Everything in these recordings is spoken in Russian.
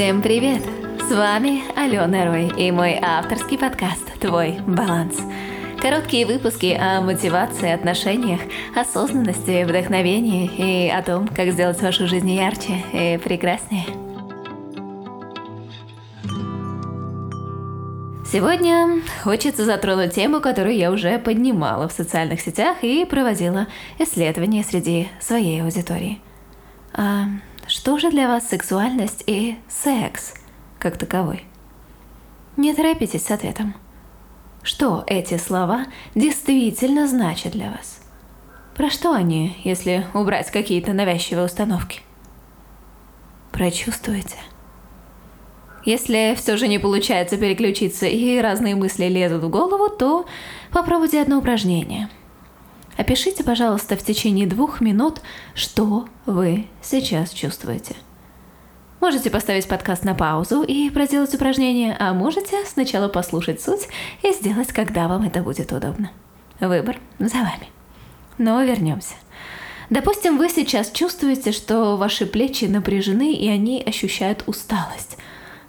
Всем привет! С вами Алена Рой и мой авторский подкаст «Твой баланс». Короткие выпуски о мотивации, отношениях, осознанности, вдохновении и о том, как сделать вашу жизнь ярче и прекраснее. Сегодня хочется затронуть тему, которую я уже поднимала в социальных сетях и проводила исследования среди своей аудитории. А что же для вас сексуальность и секс как таковой? Не торопитесь с ответом. Что эти слова действительно значат для вас? Про что они, если убрать какие-то навязчивые установки? Прочувствуйте. Если все же не получается переключиться и разные мысли лезут в голову, то попробуйте одно упражнение – Опишите, пожалуйста, в течение двух минут, что вы сейчас чувствуете. Можете поставить подкаст на паузу и проделать упражнение, а можете сначала послушать суть и сделать, когда вам это будет удобно. Выбор за вами. Но вернемся. Допустим, вы сейчас чувствуете, что ваши плечи напряжены и они ощущают усталость.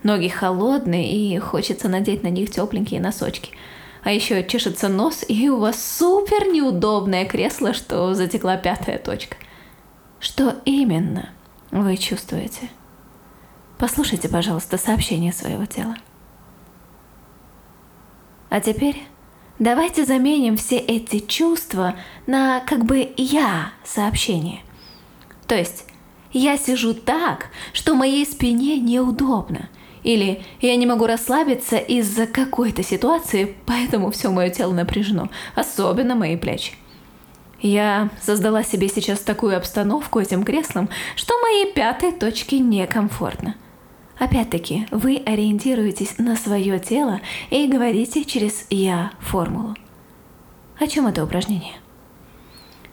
Ноги холодные и хочется надеть на них тепленькие носочки – а еще чешется нос, и у вас супер неудобное кресло, что затекла пятая точка. Что именно вы чувствуете? Послушайте, пожалуйста, сообщение своего тела. А теперь давайте заменим все эти чувства на как бы я сообщение. То есть я сижу так, что моей спине неудобно – или я не могу расслабиться из-за какой-то ситуации, поэтому все мое тело напряжено, особенно мои плечи. Я создала себе сейчас такую обстановку этим креслом, что моей пятой точке некомфортно. Опять-таки, вы ориентируетесь на свое тело и говорите через «я» формулу. О чем это упражнение?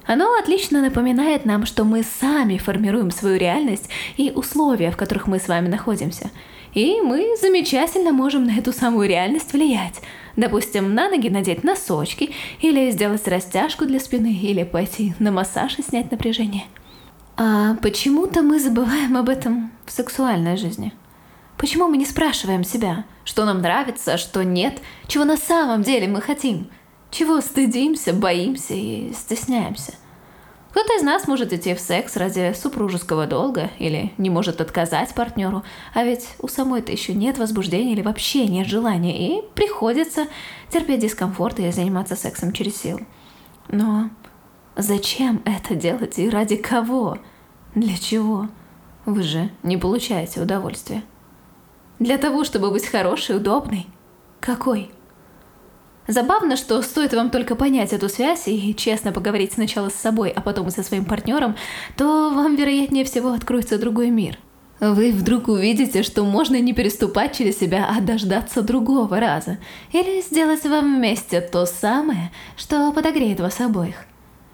Оно отлично напоминает нам, что мы сами формируем свою реальность и условия, в которых мы с вами находимся – и мы замечательно можем на эту самую реальность влиять. Допустим, на ноги надеть носочки, или сделать растяжку для спины, или пойти на массаж и снять напряжение. А почему-то мы забываем об этом в сексуальной жизни. Почему мы не спрашиваем себя, что нам нравится, а что нет, чего на самом деле мы хотим, чего стыдимся, боимся и стесняемся – кто-то из нас может идти в секс ради супружеского долга или не может отказать партнеру, а ведь у самой-то еще нет возбуждения или вообще нет желания, и приходится терпеть дискомфорт и заниматься сексом через силу. Но зачем это делать и ради кого? Для чего? Вы же не получаете удовольствия. Для того, чтобы быть хорошей, удобной? Какой? Забавно, что стоит вам только понять эту связь и честно поговорить сначала с собой, а потом и со своим партнером, то вам, вероятнее всего, откроется другой мир. Вы вдруг увидите, что можно не переступать через себя, а дождаться другого раза. Или сделать вам вместе то самое, что подогреет вас обоих.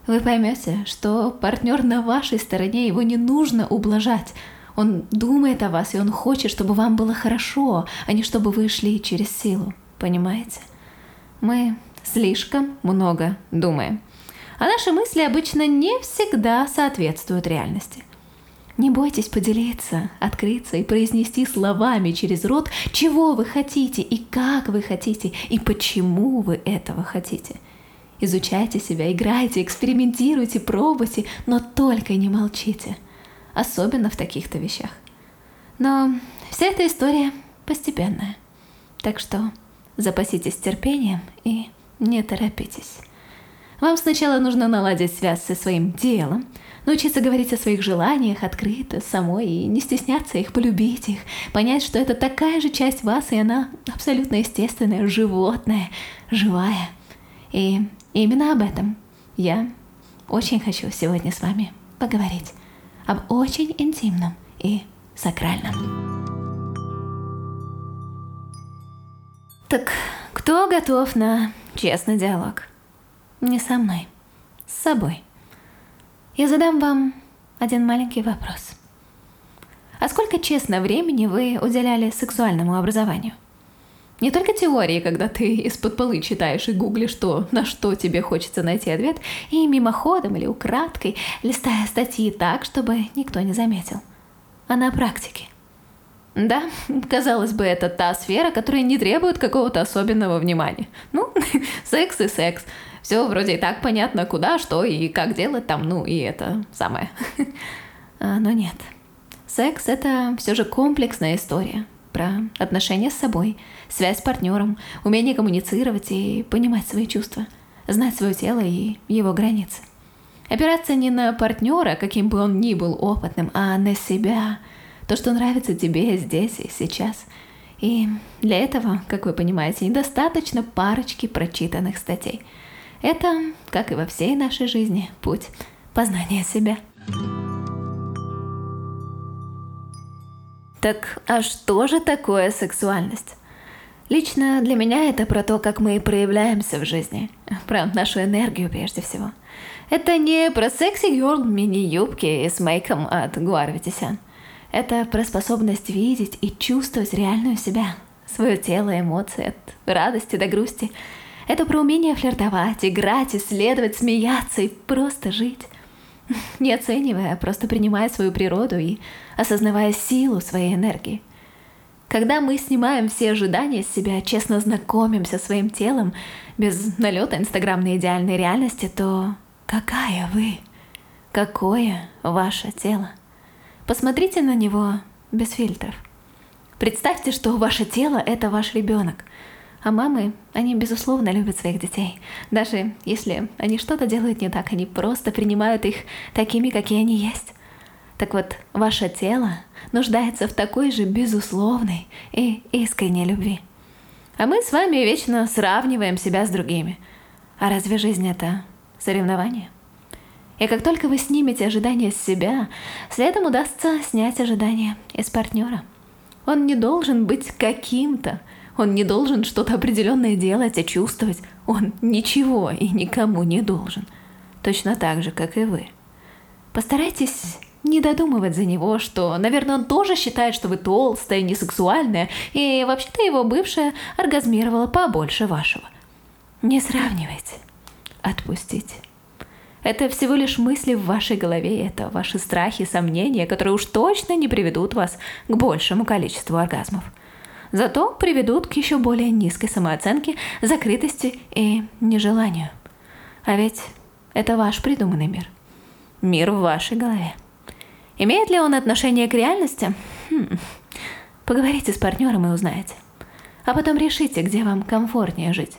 Вы поймете, что партнер на вашей стороне, его не нужно ублажать. Он думает о вас, и он хочет, чтобы вам было хорошо, а не чтобы вы шли через силу. Понимаете? Мы слишком много думаем. А наши мысли обычно не всегда соответствуют реальности. Не бойтесь поделиться, открыться и произнести словами через рот, чего вы хотите и как вы хотите и почему вы этого хотите. Изучайте себя, играйте, экспериментируйте, пробуйте, но только не молчите. Особенно в таких-то вещах. Но вся эта история постепенная. Так что Запаситесь терпением и не торопитесь. Вам сначала нужно наладить связь со своим делом, научиться говорить о своих желаниях открыто, самой, и не стесняться их, полюбить их, понять, что это такая же часть вас, и она абсолютно естественная, животная, живая. И именно об этом я очень хочу сегодня с вами поговорить. Об очень интимном и сакральном. Так кто готов на честный диалог? Не со мной, с собой. Я задам вам один маленький вопрос. А сколько честно времени вы уделяли сексуальному образованию? Не только теории, когда ты из-под полы читаешь и гуглишь то, на что тебе хочется найти ответ, и мимоходом или украдкой листая статьи так, чтобы никто не заметил. А на практике. Да, казалось бы, это та сфера, которая не требует какого-то особенного внимания. Ну, секс и секс. Все вроде и так понятно, куда, что и как делать там, ну и это самое. А, но нет. Секс это все же комплексная история про отношения с собой, связь с партнером, умение коммуницировать и понимать свои чувства, знать свое тело и его границы. Опираться не на партнера, каким бы он ни был опытным, а на себя – то, что нравится тебе здесь и сейчас. И для этого, как вы понимаете, недостаточно парочки прочитанных статей. Это, как и во всей нашей жизни, путь познания себя. Так, а что же такое сексуальность? Лично для меня это про то, как мы проявляемся в жизни, про нашу энергию прежде всего. Это не про секси-герл мини-юбки с мейком от Гуарвитисян – это про способность видеть и чувствовать реальную себя, свое тело, эмоции, от радости до грусти. Это про умение флиртовать, играть, исследовать, смеяться и просто жить. Не оценивая, а просто принимая свою природу и осознавая силу своей энергии. Когда мы снимаем все ожидания с себя, честно знакомимся со своим телом, без налета инстаграмной идеальной реальности, то какая вы? Какое ваше тело? Посмотрите на него без фильтров. Представьте, что ваше тело – это ваш ребенок. А мамы, они безусловно любят своих детей. Даже если они что-то делают не так, они просто принимают их такими, какие они есть. Так вот, ваше тело нуждается в такой же безусловной и искренней любви. А мы с вами вечно сравниваем себя с другими. А разве жизнь это соревнование? И как только вы снимете ожидания с себя, следом удастся снять ожидания из партнера. Он не должен быть каким-то, он не должен что-то определенное делать и чувствовать, он ничего и никому не должен. Точно так же, как и вы. Постарайтесь не додумывать за него, что, наверное, он тоже считает, что вы толстая, несексуальная, и вообще-то его бывшая оргазмировала побольше вашего. Не сравнивайте. Отпустите. Это всего лишь мысли в вашей голове, это ваши страхи, сомнения, которые уж точно не приведут вас к большему количеству оргазмов. Зато приведут к еще более низкой самооценке, закрытости и нежеланию. А ведь это ваш придуманный мир. Мир в вашей голове. Имеет ли он отношение к реальности? Хм. Поговорите с партнером и узнаете. А потом решите, где вам комфортнее жить.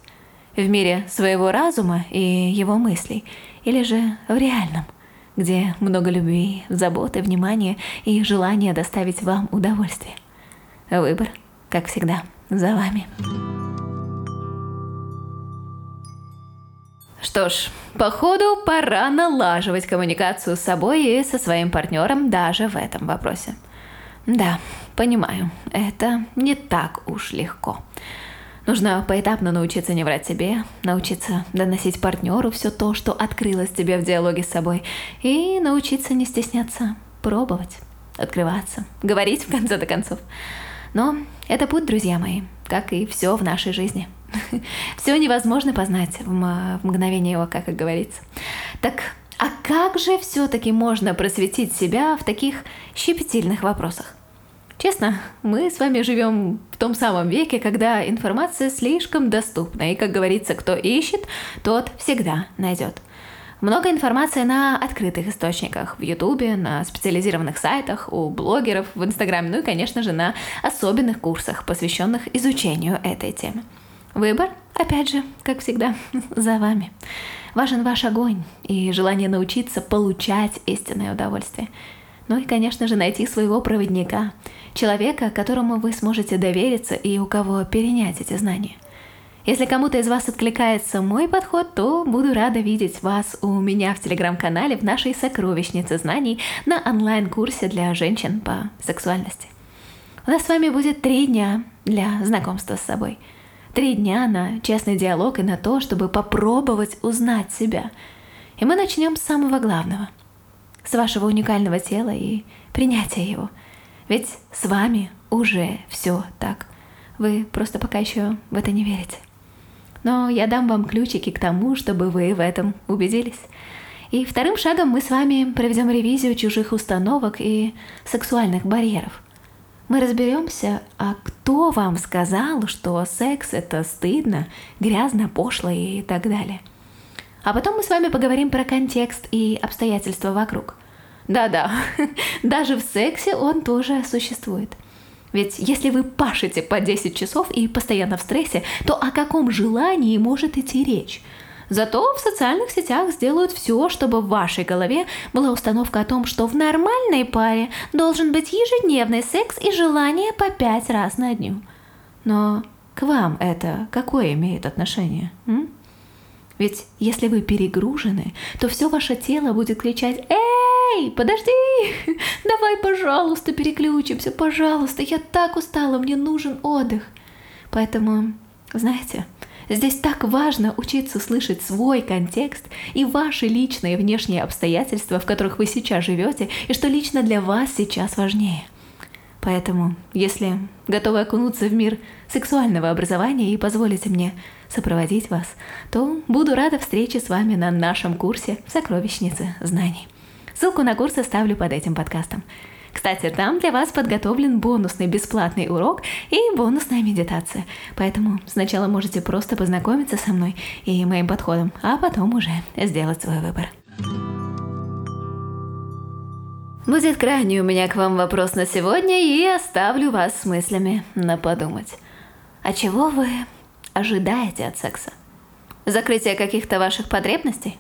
В мире своего разума и его мыслей – или же в реальном, где много любви, заботы, внимания и желания доставить вам удовольствие. Выбор, как всегда, за вами. Что ж, походу пора налаживать коммуникацию с собой и со своим партнером даже в этом вопросе. Да, понимаю, это не так уж легко. Нужно поэтапно научиться не врать себе, научиться доносить партнеру все то, что открылось тебе в диалоге с собой, и научиться не стесняться, пробовать, открываться, говорить в конце-то концов. Но это путь, друзья мои, как и все в нашей жизни. Все невозможно познать в мгновение ока, как говорится. Так а как же все-таки можно просветить себя в таких щепетильных вопросах? Честно, мы с вами живем в том самом веке, когда информация слишком доступна, и, как говорится, кто ищет, тот всегда найдет. Много информации на открытых источниках, в Ютубе, на специализированных сайтах, у блогеров, в Инстаграме, ну и, конечно же, на особенных курсах, посвященных изучению этой темы. Выбор, опять же, как всегда, за вами. Важен ваш огонь и желание научиться получать истинное удовольствие. Ну и, конечно же, найти своего проводника, человека, которому вы сможете довериться и у кого перенять эти знания. Если кому-то из вас откликается мой подход, то буду рада видеть вас у меня в телеграм-канале в нашей сокровищнице знаний на онлайн-курсе для женщин по сексуальности. У нас с вами будет три дня для знакомства с собой. Три дня на честный диалог и на то, чтобы попробовать узнать себя. И мы начнем с самого главного – с вашего уникального тела и принятия его. Ведь с вами уже все так. Вы просто пока еще в это не верите. Но я дам вам ключики к тому, чтобы вы в этом убедились. И вторым шагом мы с вами проведем ревизию чужих установок и сексуальных барьеров. мы разберемся, а кто вам сказал, что секс это стыдно, грязно, пошло и так далее. А потом мы с вами поговорим про контекст и обстоятельства вокруг. Да-да, даже в сексе он тоже существует. Ведь если вы пашете по 10 часов и постоянно в стрессе, то о каком желании может идти речь? Зато в социальных сетях сделают все, чтобы в вашей голове была установка о том, что в нормальной паре должен быть ежедневный секс и желание по пять раз на дню. Но к вам это какое имеет отношение? М? Ведь если вы перегружены, то все ваше тело будет кричать «Эй, подожди! Давай, пожалуйста, переключимся, пожалуйста, я так устала, мне нужен отдых». Поэтому, знаете, Здесь так важно учиться слышать свой контекст и ваши личные внешние обстоятельства, в которых вы сейчас живете, и что лично для вас сейчас важнее. Поэтому, если готовы окунуться в мир сексуального образования и позволите мне сопроводить вас, то буду рада встрече с вами на нашем курсе «Сокровищницы знаний». Ссылку на курс оставлю под этим подкастом. Кстати, там для вас подготовлен бонусный бесплатный урок и бонусная медитация. Поэтому сначала можете просто познакомиться со мной и моим подходом, а потом уже сделать свой выбор. Будет крайний у меня к вам вопрос на сегодня, и оставлю вас с мыслями на подумать. А чего вы ожидаете от секса? Закрытие каких-то ваших потребностей?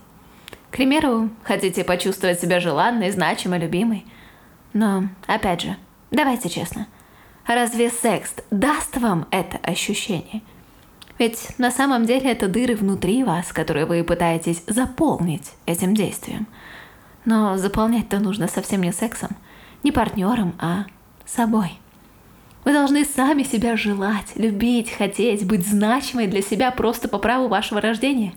К примеру, хотите почувствовать себя желанной, значимой, любимой – но, опять же, давайте честно, разве секс даст вам это ощущение? Ведь на самом деле это дыры внутри вас, которые вы пытаетесь заполнить этим действием. Но заполнять-то нужно совсем не сексом, не партнером, а собой. Вы должны сами себя желать, любить, хотеть, быть значимой для себя просто по праву вашего рождения.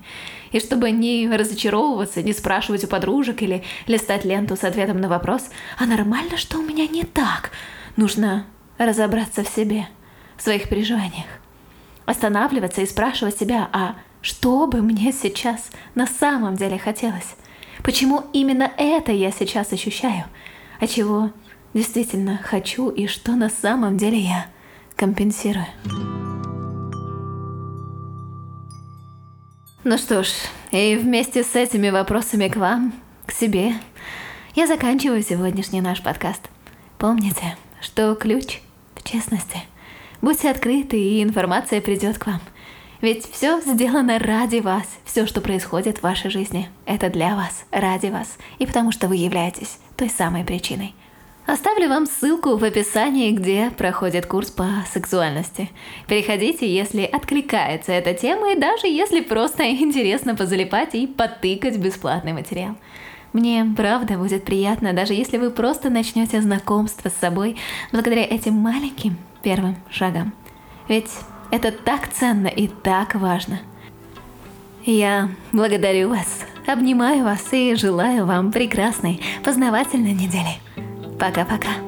И чтобы не разочаровываться, не спрашивать у подружек или листать ленту с ответом на вопрос «А нормально, что у меня не так?» Нужно разобраться в себе, в своих переживаниях. Останавливаться и спрашивать себя «А что бы мне сейчас на самом деле хотелось?» Почему именно это я сейчас ощущаю? А чего действительно хочу и что на самом деле я компенсирую? Ну что ж, и вместе с этими вопросами к вам, к себе, я заканчиваю сегодняшний наш подкаст. Помните, что ключ в честности. Будьте открыты, и информация придет к вам. Ведь все сделано ради вас. Все, что происходит в вашей жизни, это для вас, ради вас. И потому что вы являетесь той самой причиной – Оставлю вам ссылку в описании, где проходит курс по сексуальности. Переходите, если откликается эта тема, и даже если просто интересно позалипать и потыкать бесплатный материал. Мне правда будет приятно, даже если вы просто начнете знакомство с собой благодаря этим маленьким первым шагам. Ведь это так ценно и так важно. Я благодарю вас, обнимаю вас и желаю вам прекрасной познавательной недели. 巴卡巴卡